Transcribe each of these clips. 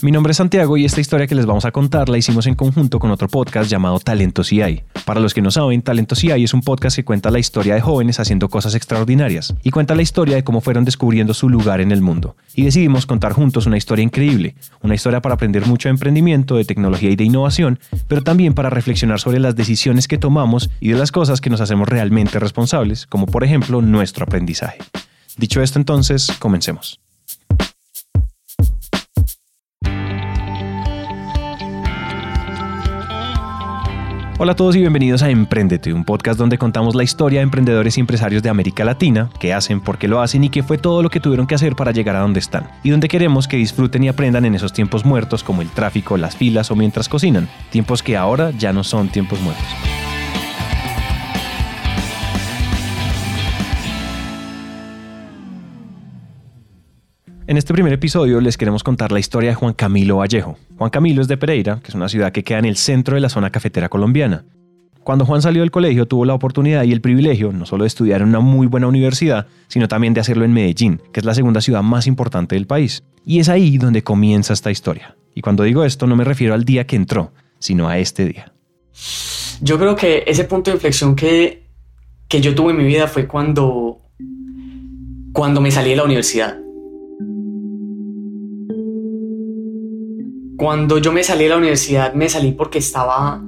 Mi nombre es Santiago y esta historia que les vamos a contar la hicimos en conjunto con otro podcast llamado Talento CI. Para los que no saben, Talento CI es un podcast que cuenta la historia de jóvenes haciendo cosas extraordinarias y cuenta la historia de cómo fueron descubriendo su lugar en el mundo. Y decidimos contar juntos una historia increíble, una historia para aprender mucho de emprendimiento, de tecnología y de innovación, pero también para reflexionar sobre las decisiones que tomamos y de las cosas que nos hacemos realmente responsables, como por ejemplo nuestro aprendizaje. Dicho esto entonces, comencemos. Hola a todos y bienvenidos a Emprendete, un podcast donde contamos la historia de emprendedores y empresarios de América Latina, qué hacen, por qué lo hacen y qué fue todo lo que tuvieron que hacer para llegar a donde están. Y donde queremos que disfruten y aprendan en esos tiempos muertos como el tráfico, las filas o mientras cocinan, tiempos que ahora ya no son tiempos muertos. En este primer episodio les queremos contar la historia de Juan Camilo Vallejo. Juan Camilo es de Pereira, que es una ciudad que queda en el centro de la zona cafetera colombiana. Cuando Juan salió del colegio tuvo la oportunidad y el privilegio no solo de estudiar en una muy buena universidad, sino también de hacerlo en Medellín, que es la segunda ciudad más importante del país. Y es ahí donde comienza esta historia. Y cuando digo esto no me refiero al día que entró, sino a este día. Yo creo que ese punto de inflexión que, que yo tuve en mi vida fue cuando, cuando me salí de la universidad Cuando yo me salí de la universidad, me salí porque estaba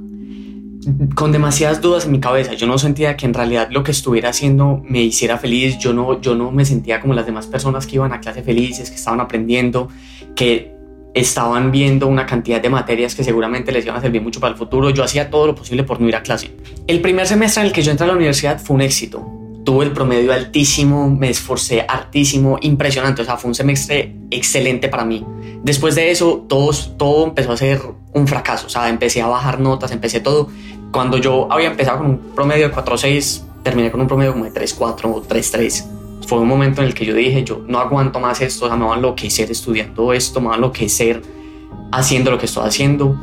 con demasiadas dudas en mi cabeza. Yo no sentía que en realidad lo que estuviera haciendo me hiciera feliz. Yo no, yo no me sentía como las demás personas que iban a clase felices, que estaban aprendiendo, que estaban viendo una cantidad de materias que seguramente les iban a servir mucho para el futuro. Yo hacía todo lo posible por no ir a clase. El primer semestre en el que yo entré a la universidad fue un éxito. Tuve el promedio altísimo, me esforcé hartísimo, impresionante. O sea, fue un semestre excelente para mí. Después de eso, todo, todo empezó a ser un fracaso. O sea, empecé a bajar notas, empecé todo. Cuando yo había empezado con un promedio de 4.6, terminé con un promedio como de 3.4 o 3.3. Fue un momento en el que yo dije, yo no aguanto más esto, o sea, me va a enloquecer estudiando esto, me va a enloquecer haciendo lo que estoy haciendo.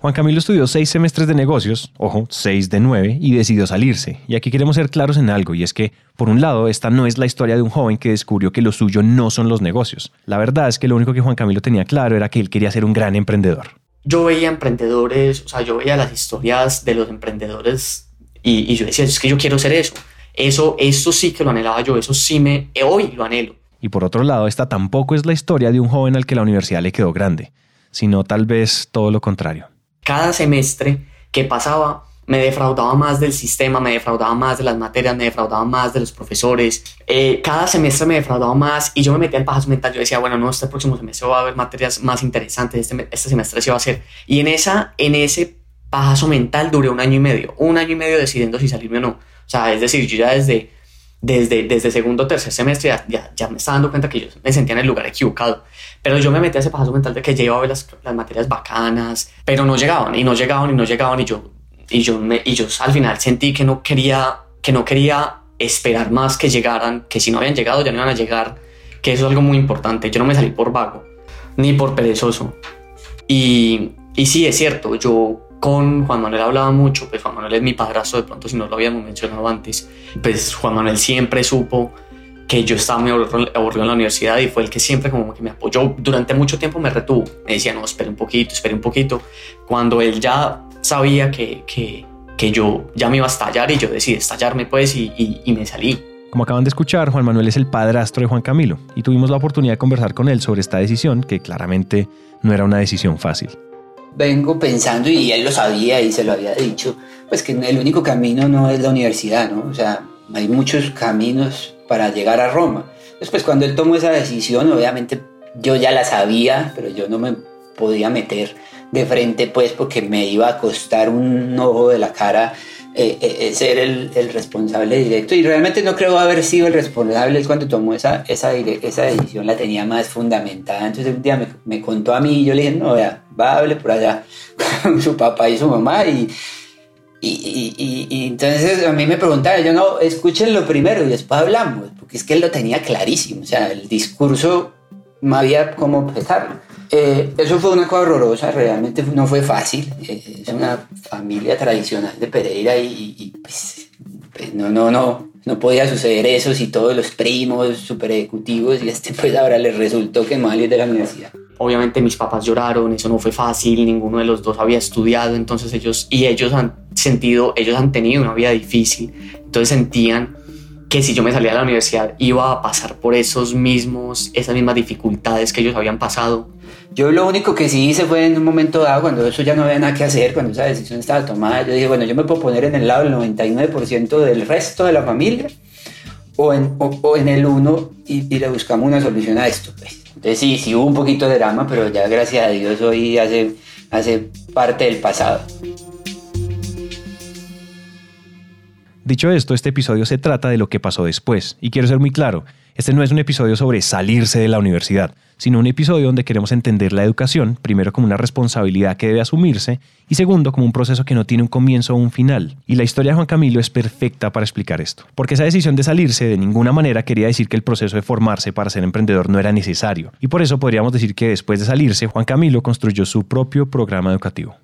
Juan Camilo estudió seis semestres de negocios, ojo, seis de nueve, y decidió salirse. Y aquí queremos ser claros en algo, y es que, por un lado, esta no es la historia de un joven que descubrió que lo suyo no son los negocios. La verdad es que lo único que Juan Camilo tenía claro era que él quería ser un gran emprendedor. Yo veía emprendedores, o sea, yo veía las historias de los emprendedores y, yo decía, es que yo quiero ser eso. Eso, eso sí que lo anhelaba yo, eso sí me, hoy lo anhelo. Y por otro lado, esta tampoco es la historia de un joven al que la universidad le quedó grande, sino tal vez todo lo contrario cada semestre que pasaba me defraudaba más del sistema, me defraudaba más de las materias, me defraudaba más de los profesores. Eh, cada semestre me defraudaba más y yo me metía en pajas mental. Yo decía, bueno, no, este próximo semestre va a haber materias más interesantes, este, este semestre se va a hacer. Y en, esa, en ese pajazo mental duré un año y medio, un año y medio decidiendo si salirme o no. O sea, es decir, yo ya desde, desde, desde segundo o tercer semestre ya, ya, me estaba dando cuenta que yo me sentía en el lugar equivocado. Pero yo me metí a ese paso mental de que llevaba las, las materias bacanas, pero no llegaban y no llegaban y no llegaban y yo, y yo, me, y yo al final sentí que no quería, que no quería esperar más que llegaran, que si no habían llegado ya no iban a llegar, que eso es algo muy importante. Yo no me salí por vago, ni por perezoso. Y, y sí, es cierto, yo con Juan Manuel hablaba mucho, pues Juan Manuel es mi padrastro, de pronto si no lo habíamos mencionado antes, pues Juan Manuel siempre supo que yo estaba muy aburrido en la universidad y fue el que siempre como que me apoyó. Durante mucho tiempo me retuvo, me decía, no, espere un poquito, espere un poquito. Cuando él ya sabía que, que, que yo ya me iba a estallar y yo decidí estallarme pues y, y, y me salí. Como acaban de escuchar, Juan Manuel es el padrastro de Juan Camilo y tuvimos la oportunidad de conversar con él sobre esta decisión que claramente no era una decisión fácil vengo pensando, y él lo sabía y se lo había dicho, pues que el único camino no es la universidad, ¿no? O sea, hay muchos caminos para llegar a Roma. Después, cuando él tomó esa decisión, obviamente yo ya la sabía, pero yo no me podía meter de frente, pues, porque me iba a costar un ojo de la cara eh, eh, eh, ser el, responsable directo. Y realmente no creo haber sido el responsable cuando tomó esa, esa, esa decisión, la tenía más fundamentada. Entonces un día me, contó a mí y yo le dije, no, vea, va hable por allá con su papá y su mamá. Y, y, y, y, entonces a mí me preguntaba, yo no, escúchenlo primero y después hablamos, porque es que él lo tenía clarísimo. O sea, el discurso no había cómo empezar. Eh, eso fue una cosa horrorosa, realmente no fue fácil. Eh, es una familia tradicional de Pereira y, pues, pues, no, no, no, no podía suceder eso si todos los primos super ejecutivos y este pues ahora les resultó que mal de la universidad. Obviamente mis papás lloraron, eso no fue fácil, ninguno de los dos había estudiado, entonces ellos y ellos han sentido, ellos han tenido una vida difícil, entonces sentían que si yo me salía de la universidad iba a pasar por esos mismos, esas mismas dificultades que ellos habían pasado. Yo lo único que sí hice fue en un momento dado, cuando eso ya no había nada que hacer, cuando esa decisión estaba tomada, yo dije, bueno, yo me puedo poner en el lado del 99% del resto de la familia o en, o, en el 1 y, y, le buscamos una solución a esto. Pues. Entonces sí, sí hubo un poquito de drama, pero ya gracias a Dios hoy hace, hace parte del pasado. Dicho esto, este episodio se trata de lo que pasó después, y quiero ser muy claro, este no es un episodio sobre salirse de la universidad, sino un episodio donde queremos entender la educación, primero como una responsabilidad que debe asumirse, y segundo como un proceso que no tiene un comienzo o un final. Y la historia de Juan Camilo es perfecta para explicar esto, porque esa decisión de salirse de ninguna manera quería decir que el proceso de formarse para ser emprendedor no era necesario, y por eso podríamos decir que después de salirse, Juan Camilo construyó su propio programa educativo.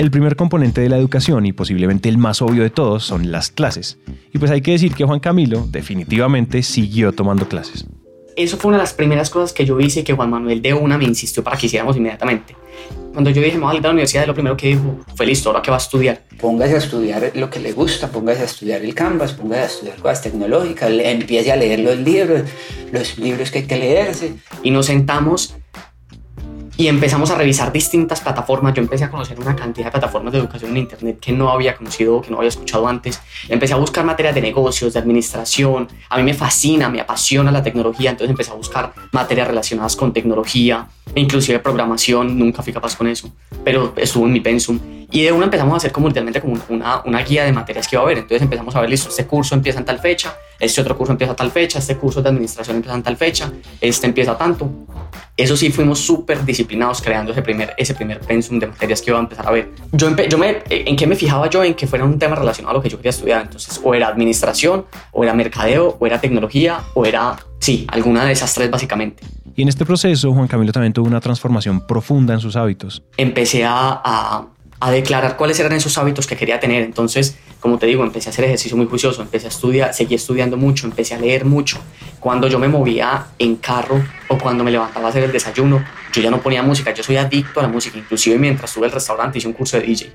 El primer componente de la educación y posiblemente el más obvio de todos son las clases. Y pues hay que decir que Juan Camilo definitivamente siguió tomando clases. Eso fue una de las primeras cosas que yo hice y que Juan Manuel de una me insistió para que hiciéramos inmediatamente. Cuando yo dije, me voy a salir de la universidad, lo primero que dijo fue, listo, ¿ahora qué va a estudiar? Póngase a estudiar lo que le gusta, póngase a estudiar el Canvas, póngase a estudiar cosas tecnológicas, empiece a leer los libros, los libros que hay que leerse. Y nos sentamos y empezamos a revisar distintas plataformas. Yo empecé a conocer una cantidad de plataformas de educación en Internet que no había conocido, que no había escuchado antes. Empecé a buscar materias de negocios, de administración. A mí me fascina, me apasiona la tecnología, entonces empecé a buscar materias relacionadas con tecnología, inclusive programación. Nunca fui capaz con eso, pero estuvo en mi pensum. Y de una empezamos a hacer como literalmente como una, una guía de materias que iba a haber. Entonces empezamos a ver, listo, este curso empieza en tal fecha, este otro curso empieza a tal fecha, este curso de administración empieza en tal fecha, este empieza tanto. Eso sí, fuimos súper disciplinados creando ese primer, ese primer pensum de materias que iba a empezar a ver. Yo, yo me, ¿En qué me fijaba yo? En que fuera un tema relacionado a lo que yo quería estudiar. Entonces, o era administración, o era mercadeo, o era tecnología, o era, sí, alguna de esas tres básicamente. Y en este proceso, Juan Camilo también tuvo una transformación profunda en sus hábitos. Empecé a, a, a declarar cuáles eran esos hábitos que quería tener. Entonces, como te digo, empecé a hacer ejercicio muy juicioso, empecé a estudiar, seguí estudiando mucho, empecé a leer mucho. Cuando yo me movía en carro o cuando me levantaba a hacer el desayuno, yo ya no ponía música, yo soy adicto a la música, inclusive mientras estuve en el restaurante hice un curso de DJ.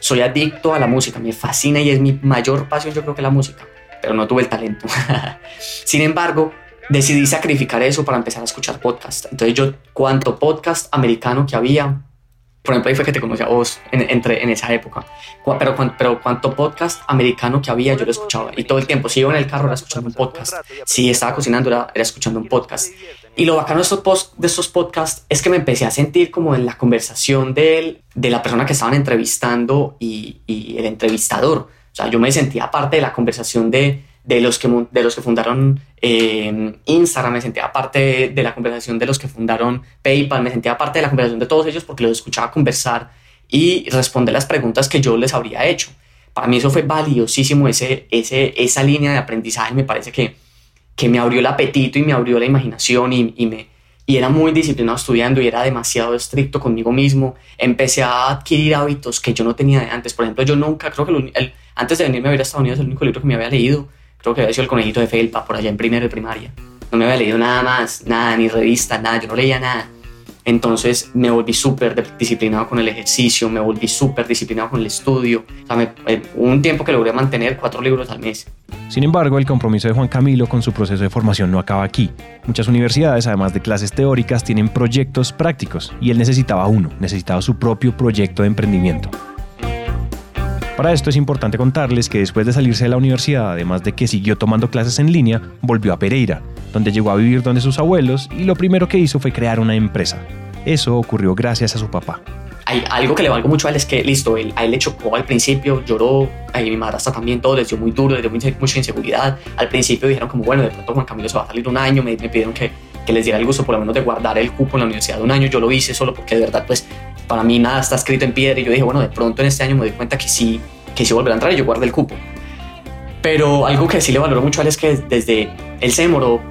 Soy adicto a la música, me fascina y es mi mayor pasión, yo creo que la música, pero no tuve el talento. Sin embargo, decidí sacrificar eso para empezar a escuchar podcast. Entonces yo, cuánto podcast americano que había, por ejemplo, ahí fue que te conocí a vos en, entre, en esa época. Pero, pero cuánto podcast americano que había, yo lo escuchaba. Y todo el tiempo, si iba en el carro, era escuchando un podcast. Si estaba cocinando, era, era escuchando un podcast. Y lo bacano de estos, post, de estos podcasts es que me empecé a sentir como en la conversación de, él, de la persona que estaban entrevistando y, y el entrevistador. O sea, yo me sentía parte de la conversación de, de los que, de los que fundaron eh, Instagram, me sentía parte de la conversación de los que fundaron PayPal, me sentía parte de la conversación de todos ellos porque los escuchaba conversar y responder las preguntas que yo les habría hecho. Para mí eso fue valiosísimo, ese, ese, esa línea de aprendizaje me parece que, que me abrió el apetito y me abrió la imaginación y, y me, y era muy disciplinado estudiando y era demasiado estricto conmigo mismo. Empecé a adquirir hábitos que yo no tenía antes. Por ejemplo, yo nunca, creo que el, antes de venirme a vivir a Estados Unidos, el único libro que me había leído creo que había sido el conejito de Felpa por allá en primero de primaria. No me había leído nada más, nada, ni revista, nada, yo no leía nada. Entonces me volví súper disciplinado con el ejercicio, me volví súper disciplinado con el estudio. O sea, me, eh, un tiempo que logré mantener cuatro libros al mes. Sin embargo, el compromiso de Juan Camilo con su proceso de formación no acaba aquí. Muchas universidades, además de clases teóricas, tienen proyectos prácticos y él necesitaba uno, necesitaba su propio proyecto de emprendimiento. Para esto es importante contarles que después de salirse de la universidad, además de que siguió tomando clases en línea, volvió a Pereira, donde llegó a vivir donde sus abuelos y lo primero que hizo fue crear una empresa. Eso ocurrió gracias a su papá. Hay algo que le valgo mucho a él es que, listo, él, a él le chocó al principio, lloró, a mi hasta también todo, les dio muy duro, les dio mucha, inseguridad. Al principio dijeron como, bueno, de pronto Juan Camilo se va a salir un año, me, pidieron que, que les diera el gusto por lo menos de guardar el cupo en la universidad un año. Yo lo hice solo porque de verdad, pues, para mí nada está escrito en piedra y yo dije, bueno, de pronto en este año me di cuenta que sí, que si volverá a entrar y yo guardé el cupo. Pero algo que sí le valoro mucho a él es que desde él se demoró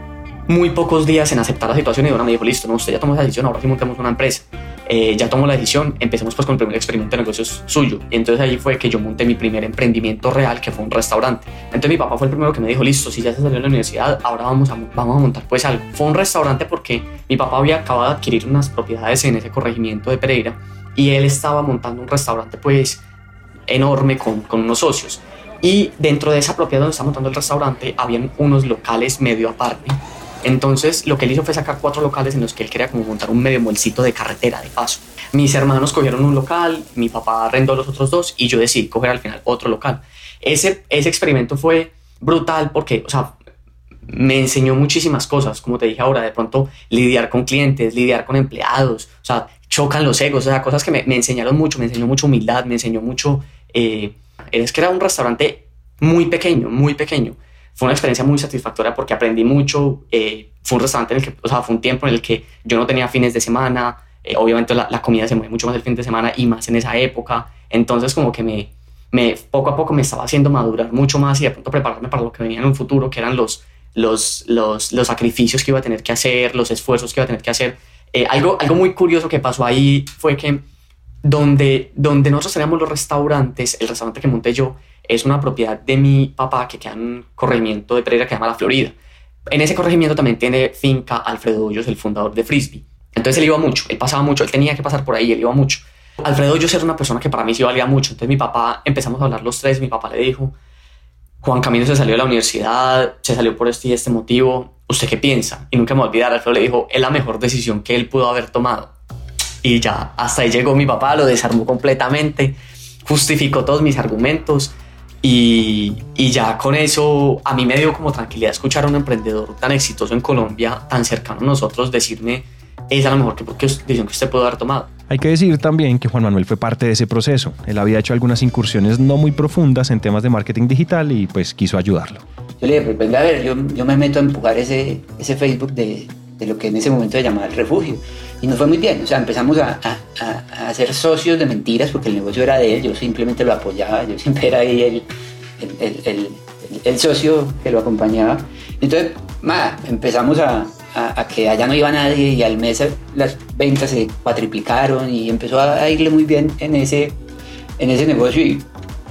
muy pocos días en aceptar la situación y ahora me dijo, listo, no, usted ya tomó esa decisión, ahora sí montemos una empresa. Eh, ya tomó la decisión, empecemos pues con el primer experimento de negocios suyo. Y entonces ahí fue que yo monté mi primer emprendimiento real, que fue un restaurante. Entonces mi papá fue el primero que me dijo, listo, si ya se salió de la universidad, ahora vamos a, vamos a montar pues algo. Fue un restaurante porque mi papá había acabado de adquirir unas propiedades en ese corregimiento de Pereira y él estaba montando un restaurante pues enorme con, con unos socios. Y dentro de esa propiedad donde está montando el restaurante, habían unos locales medio aparte entonces lo que él hizo fue sacar cuatro locales en los que él quería como montar un medio molcito de carretera, de paso. Mis hermanos cogieron un local, mi papá arrendó los otros dos y yo decidí coger al final otro local. Ese, ese experimento fue brutal porque, o sea, me enseñó muchísimas cosas, como te dije ahora, de pronto lidiar con clientes, lidiar con empleados, o sea, chocan los egos, o sea, cosas que me, me enseñaron mucho, me enseñó mucho humildad, me enseñó mucho... Eh, es que era un restaurante muy pequeño, muy pequeño fue una experiencia muy satisfactoria porque aprendí mucho. Eh, fue un restaurante en el que, o sea, fue un tiempo en el que yo no tenía fines de semana. Eh, obviamente la, la, comida se mueve mucho más el fin de semana y más en esa época. Entonces como que me, me, poco a poco me estaba haciendo madurar mucho más y de pronto prepararme para lo que venía en un futuro, que eran los, los, los, los sacrificios que iba a tener que hacer, los esfuerzos que iba a tener que hacer. Eh, algo, algo muy curioso que pasó ahí fue que donde, donde nosotros teníamos los restaurantes, el restaurante que monté yo, es una propiedad de mi papá que queda en un corregimiento de Pereira que se llama La Florida. En ese corregimiento también tiene finca Alfredo Hoyos, el fundador de Frisbee. Entonces él iba mucho, él pasaba mucho, él tenía que pasar por ahí, él iba mucho. Alfredo Hoyos era una persona que para mí sí valía mucho. Entonces mi papá, empezamos a hablar los tres, mi papá le dijo, Juan Camilo se salió de la universidad, se salió por este y este motivo, ¿usted qué piensa? Y nunca me voy a olvidar, Alfredo le dijo, es la mejor decisión que él pudo haber tomado. Y ya, hasta ahí llegó mi papá, lo desarmó completamente, justificó todos mis argumentos y, y, ya con eso a mí me dio como tranquilidad escuchar a un emprendedor tan exitoso en Colombia, tan cercano a nosotros, decirme, es a lo mejor que decisión que usted puede haber tomado. Hay que decir también que Juan Manuel fue parte de ese proceso. Él había hecho algunas incursiones no muy profundas en temas de marketing digital y pues quiso ayudarlo. Yo le dije, pues venga a ver, yo, yo me meto a empujar ese, ese Facebook de, de lo que en ese momento se llamaba el refugio. Y nos fue muy bien, o sea, empezamos a, a, a, ser socios de mentiras porque el negocio era de él, yo simplemente lo apoyaba, yo siempre era ahí el, el, el, el socio que lo acompañaba. Entonces, nada, empezamos a, a, que allá no iba nadie y al mes las ventas se cuatriplicaron y empezó a irle muy bien en ese, en ese negocio y,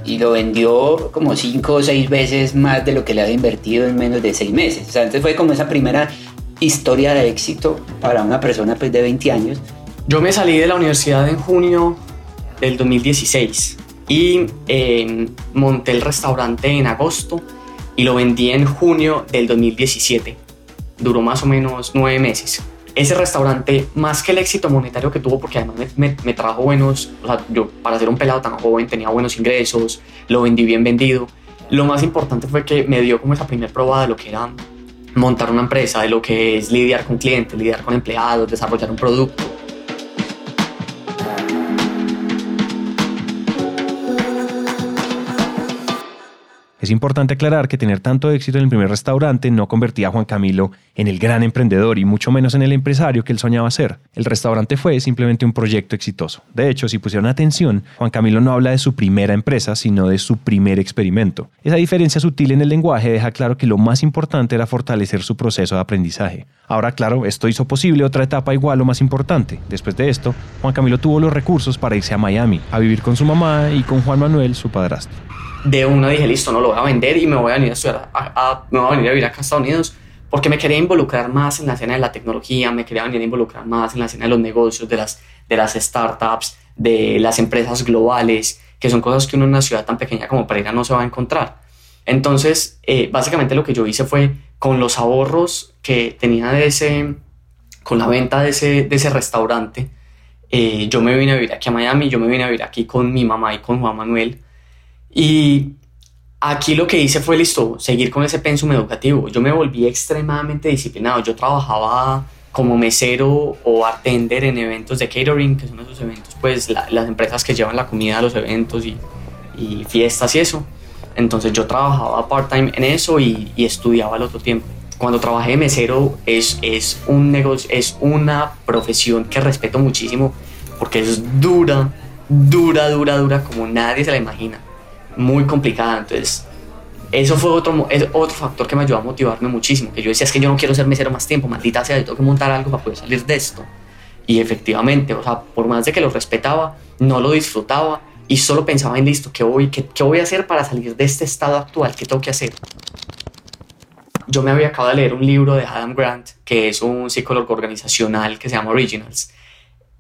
y lo vendió como cinco o seis veces más de lo que le había invertido en menos de seis meses. O sea, entonces fue como esa primera historia de éxito para una persona pues, de 20 años? Yo me salí de la universidad en junio del 2016 y em, monté el restaurante en agosto y lo vendí en junio del 2017. Duró más o menos nueve meses. Ese restaurante, más que el éxito monetario que tuvo, porque además me, me, trajo buenos, yo para ser un pelado tan joven tenía buenos ingresos, lo vendí bien vendido. Lo más importante fue que me dio como esa primera prueba de lo que era montar una empresa, de lo que es lidiar con clientes, lidiar con empleados, desarrollar un producto. Es importante aclarar que tener tanto éxito en el primer restaurante no convertía a Juan Camilo en el gran emprendedor y mucho menos en el empresario que él soñaba ser. El restaurante fue simplemente un proyecto exitoso. De hecho, si pusieron atención, Juan Camilo no habla de su primera empresa, sino de su primer experimento. Esa diferencia sutil en el lenguaje deja claro que lo más importante era fortalecer su proceso de aprendizaje. Ahora, claro, esto hizo posible otra etapa igual o más importante. Después de esto, Juan Camilo tuvo los recursos para irse a Miami, a vivir con su mamá y con Juan Manuel, su padrastro de una dije, listo, no lo voy a vender y me voy a venir a estudiar, me voy a venir a vivir acá a Estados Unidos porque me quería involucrar más en la escena de la tecnología, me quería venir a involucrar más en la escena de los negocios, de las, de las startups, de las empresas globales, que son cosas que uno en una ciudad tan pequeña como Pereira no se va a encontrar. Entonces, eh, básicamente lo que yo hice fue con los ahorros que tenía de ese, con la venta de ese, de ese restaurante, eh, yo me vine a vivir aquí a Miami, yo me vine a vivir aquí con mi mamá y con Juan Manuel y aquí lo que hice fue, listo, seguir con ese pensum educativo. Yo me volví extremadamente disciplinado. Yo trabajaba como mesero o bartender en eventos de catering, que son esos eventos, pues las empresas que llevan la comida a los eventos y, y fiestas y eso. Entonces yo trabajaba part-time en eso y, y, estudiaba al otro tiempo. Cuando trabajé de mesero es, es, un negocio, es una profesión que respeto muchísimo porque es dura, dura, dura, dura como nadie se la imagina muy complicada. Entonces, eso fue otro, otro factor que me ayudó a motivarme muchísimo. Que yo decía, es que yo no quiero ser mesero más tiempo, maldita sea, yo tengo que montar algo para poder salir de esto. Y efectivamente, o sea, por más de que lo respetaba, no lo disfrutaba y solo pensaba en listo, ¿qué voy, qué, qué voy a hacer para salir de este estado actual? ¿Qué tengo que hacer? Yo me había acabado de leer un libro de Adam Grant, que es un psicólogo organizacional que se llama Originals.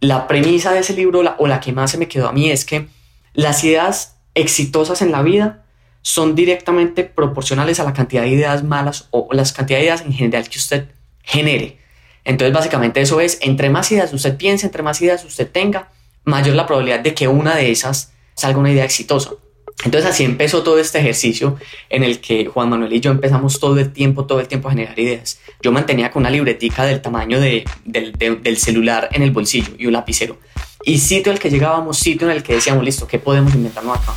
La premisa de ese libro, o la que más se me quedó a mí, es que las ideas exitosas en la vida son directamente proporcionales a la cantidad de ideas malas o las cantidad de ideas en general que usted genere. Entonces, básicamente eso es, entre más ideas usted piense, entre más ideas usted tenga, mayor la probabilidad de que una de esas salga una idea exitosa. Entonces así empezó todo este ejercicio en el que Juan Manuel y yo empezamos todo el tiempo, todo el tiempo a generar ideas. Yo mantenía con una libretica del tamaño de, del celular en el bolsillo y un lapicero. Y sitio al que llegábamos, sitio en el que decíamos, listo, ¿qué podemos inventarnos acá?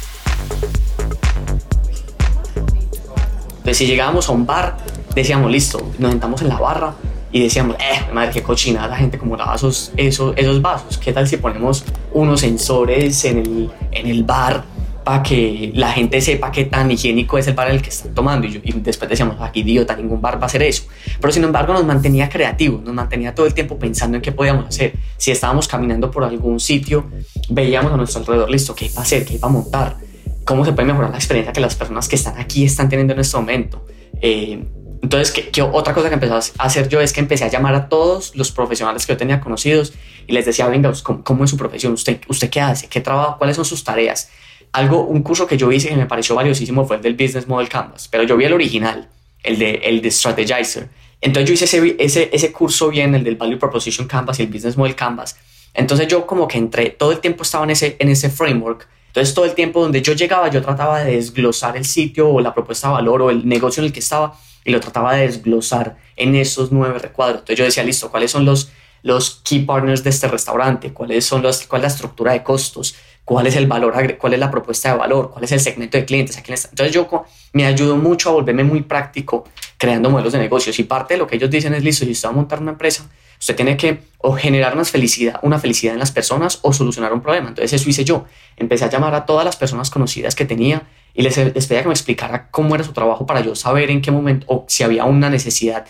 Entonces si llegábamos a un bar, decíamos, listo, nos sentamos en la barra y decíamos, eh, madre, qué cochinada la gente como lava esos, esos, esos vasos. ¿Qué tal si ponemos unos sensores en el, en el bar para que la gente sepa qué tan higiénico es el bar en el que están tomando? Y, y después decíamos, aquí idiota, ningún bar va a hacer eso. Pero sin embargo nos mantenía creativos, nos mantenía todo el tiempo pensando en qué podíamos hacer. Si estábamos caminando por algún sitio, veíamos a nuestro alrededor, listo, qué va a hacer, qué va a montar, cómo se puede mejorar la experiencia que las personas que están aquí están teniendo en este momento. Eh, entonces, ¿qué, otra cosa que empecé a hacer yo es que empecé a llamar a todos los profesionales que yo tenía conocidos y les decía, venga, ¿cómo, es su profesión? ¿Usted, ¿Usted qué hace? ¿Qué trabaja? ¿Cuáles son sus tareas? Algo, un curso que yo hice que me pareció valiosísimo fue el del Business Model Canvas, pero yo vi el original, el de, el de Strategizer. Entonces yo hice ese, ese, ese curso bien, el del Value Proposition Canvas y el Business Model Canvas. Entonces yo como que entré, todo el tiempo estaba en ese, en ese framework. Entonces todo el tiempo donde yo llegaba, yo trataba de desglosar el sitio o la propuesta de valor o el negocio en el que estaba y lo trataba de desglosar en esos nueve recuadros. Entonces yo decía, listo, ¿cuáles son los, los key partners de este restaurante? ¿Cuáles son los, ¿Cuál es la estructura de costos? ¿Cuál es el valor? ¿Cuál es la propuesta de valor? ¿Cuál es el segmento de clientes? Entonces yo me ayudó mucho a volverme muy práctico creando modelos de negocios y parte de lo que ellos dicen es, listo, si usted va a montar una empresa, usted tiene que o generar una felicidad, una felicidad en las personas o solucionar un problema. Entonces eso hice yo. Empecé a llamar a todas las personas conocidas que tenía y les, les pedía que me explicara cómo era su trabajo para yo saber en qué momento o si había una necesidad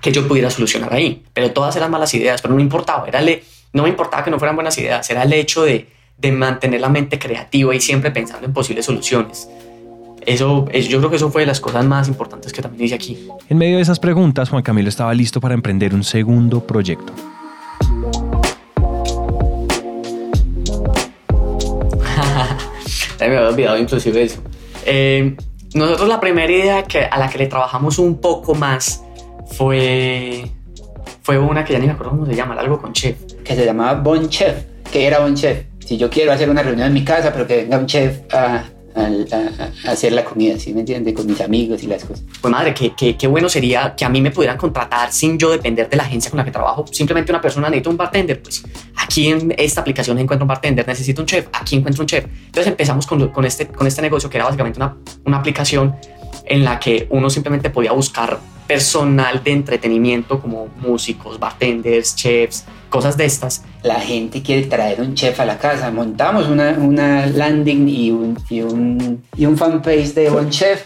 que yo pudiera solucionar ahí. Pero todas eran malas ideas, pero no importaba, era le, no me importaba que no fueran buenas ideas, era el hecho de, de mantener la mente creativa y siempre pensando en posibles soluciones. Eso, yo creo que eso fue de las cosas más importantes que también hice aquí. En medio de esas preguntas, Juan Camilo estaba listo para emprender un segundo proyecto. me había olvidado inclusive eso. Eh, nosotros la primera idea que, a la que le trabajamos un poco más fue, fue una que ya ni me acuerdo cómo se llama, algo con chef. Que se llamaba Bon Chef. que era Bon Chef? Si yo quiero hacer una reunión en mi casa, pero que venga un chef a a, hacer la comida, ¿sí me entiende? Con mis amigos y las cosas. Pues madre, qué, qué, qué, bueno sería que a mí me pudieran contratar sin yo depender de la agencia con la que trabajo. Simplemente una persona necesita un bartender, pues aquí en esta aplicación encuentro un bartender, necesito un chef, aquí encuentro un chef. Entonces empezamos con, con, este, con este negocio que era básicamente una, una aplicación en la que uno simplemente podía buscar personal de entretenimiento como músicos, bartenders, chefs, cosas de estas. La gente quiere traer un chef a la casa. Montamos una, una landing y un, y un, y un fanpage de un chef.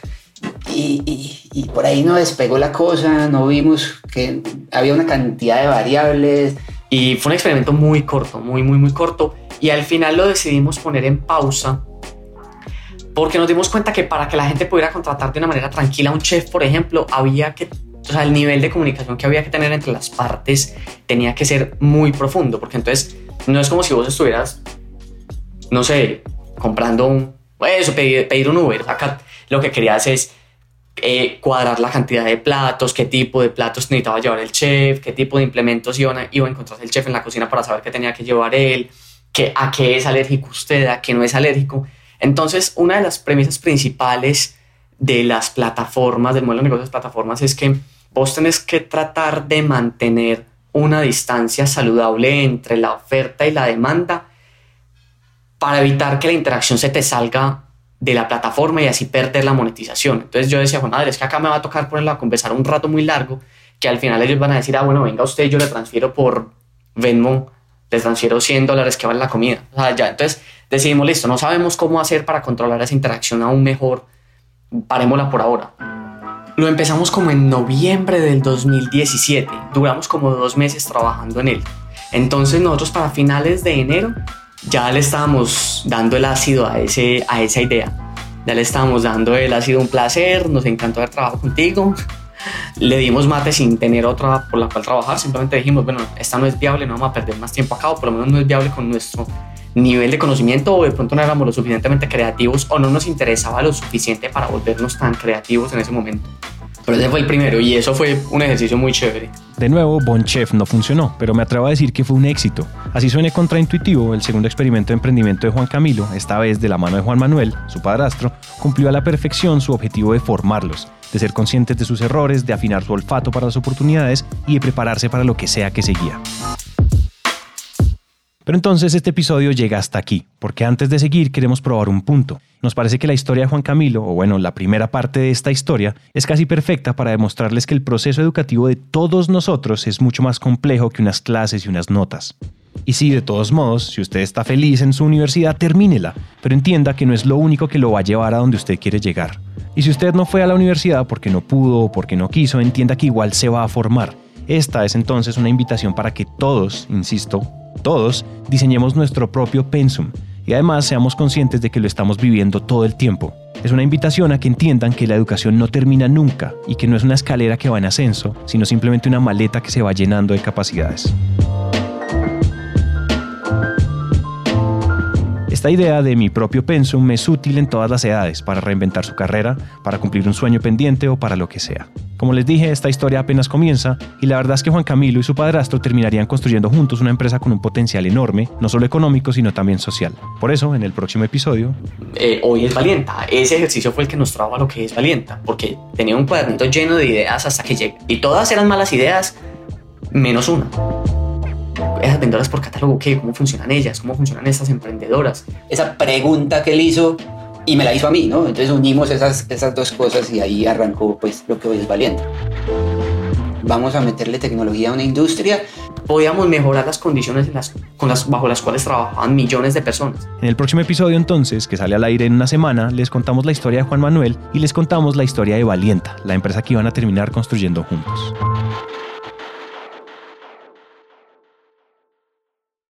Y, y, y, por ahí no despegó la cosa, no vimos que había una cantidad de variables. Y fue un experimento muy corto, muy, muy, muy corto. Y al final lo decidimos poner en pausa porque nos dimos cuenta que para que la gente pudiera contratar de una manera tranquila a un chef, por ejemplo, había que, o sea, el nivel de comunicación que había que tener entre las partes tenía que ser muy profundo, porque entonces no es como si vos estuvieras, no sé, comprando un, eso, pedir, un Uber. Acá lo que querías es eh, cuadrar la cantidad de platos, qué tipo de platos necesitaba llevar el chef, qué tipo de implementos iba a, iba a encontrar el chef en la cocina para saber qué tenía que llevar él, qué, a qué es alérgico usted, a qué no es alérgico. Entonces, una de las premisas principales de las plataformas, del modelo de negocios de plataformas, es que vos tenés que tratar de mantener una distancia saludable entre la oferta y la demanda para evitar que la interacción se te salga de la plataforma y así perder la monetización. Entonces yo decía, bueno, madre, es que acá me va a tocar ponerlo a conversar un rato muy largo, que al final ellos van a decir, ah, bueno, venga usted, yo le transfiero por Venmo, le transfiero 100 dólares que vale la comida. Ya, entonces decidimos, listo, no sabemos cómo hacer para controlar esa interacción aún mejor, parémosla por ahora. Lo empezamos como en noviembre del 2017, duramos como dos meses trabajando en él. Entonces nosotros para finales de enero ya le estábamos dando el ácido a, ese, a esa idea. Ya le estábamos dando el ácido un placer, nos encantó haber trabajado contigo. Le dimos mate sin tener otra por la cual trabajar. Simplemente dijimos, bueno, esta no es viable, no vamos a perder más tiempo acá, por lo menos no es viable con nuestro nivel de conocimiento o de pronto no éramos lo suficientemente creativos o no nos interesaba lo suficiente para volvernos tan creativos en ese momento. Pero ese fue el primero y eso fue un ejercicio muy chévere. De nuevo, Bon Chef no funcionó, pero me atrevo a decir que fue un éxito. Así suene contraintuitivo, el segundo experimento de emprendimiento de Juan Camilo, esta vez de la mano de Juan Manuel, su padrastro, cumplió a la perfección su objetivo de formarlos, de ser conscientes de sus errores, de afinar su olfato para las oportunidades y de prepararse para lo que sea que seguía. Pero entonces este episodio llega hasta aquí, porque antes de seguir queremos probar un punto. Nos parece que la historia de Juan Camilo, o bueno, la primera parte de esta historia, es casi perfecta para demostrarles que el proceso educativo de todos nosotros es mucho más complejo que unas clases y unas notas. Y sí, de todos modos, si usted está feliz en su universidad, termínela, pero entienda que no es lo único que lo va a llevar a donde usted quiere llegar. Y si usted no fue a la universidad porque no pudo o porque no quiso, entienda que igual se va a formar. Esta es entonces una invitación para que todos, insisto, todos diseñemos nuestro propio pensum y además seamos conscientes de que lo estamos viviendo todo el tiempo. Es una invitación a que entiendan que la educación no termina nunca y que no es una escalera que va en ascenso, sino simplemente una maleta que se va llenando de capacidades. Esta idea de mi propio pensum es útil en todas las edades, para reinventar su carrera, para cumplir un sueño pendiente o para lo que sea. Como les dije, esta historia apenas comienza y la verdad es que Juan Camilo y su padrastro terminarían construyendo juntos una empresa con un potencial enorme, no solo económico, sino también social. Por eso, en el próximo episodio... Eh, hoy es Valienta. Ese ejercicio fue el que nos trajo a lo que es Valienta, porque tenía un cuadernito lleno de ideas hasta que llegué. Y todas eran malas ideas, menos una esas vendedoras por catálogo, ¿qué? ¿Cómo funcionan ellas? ¿Cómo funcionan estas emprendedoras? Esa pregunta que él hizo y me la hizo a mí, ¿no? Entonces unimos esas, esas dos cosas y ahí arrancó pues lo que hoy es Valiente. Vamos a meterle tecnología a una industria podíamos mejorar las condiciones las, con las, bajo las cuales trabajaban millones de personas. En el próximo episodio entonces, que sale al aire en una semana, les contamos la historia de Juan Manuel y les contamos la historia de Valienta, la empresa que iban a terminar construyendo juntos.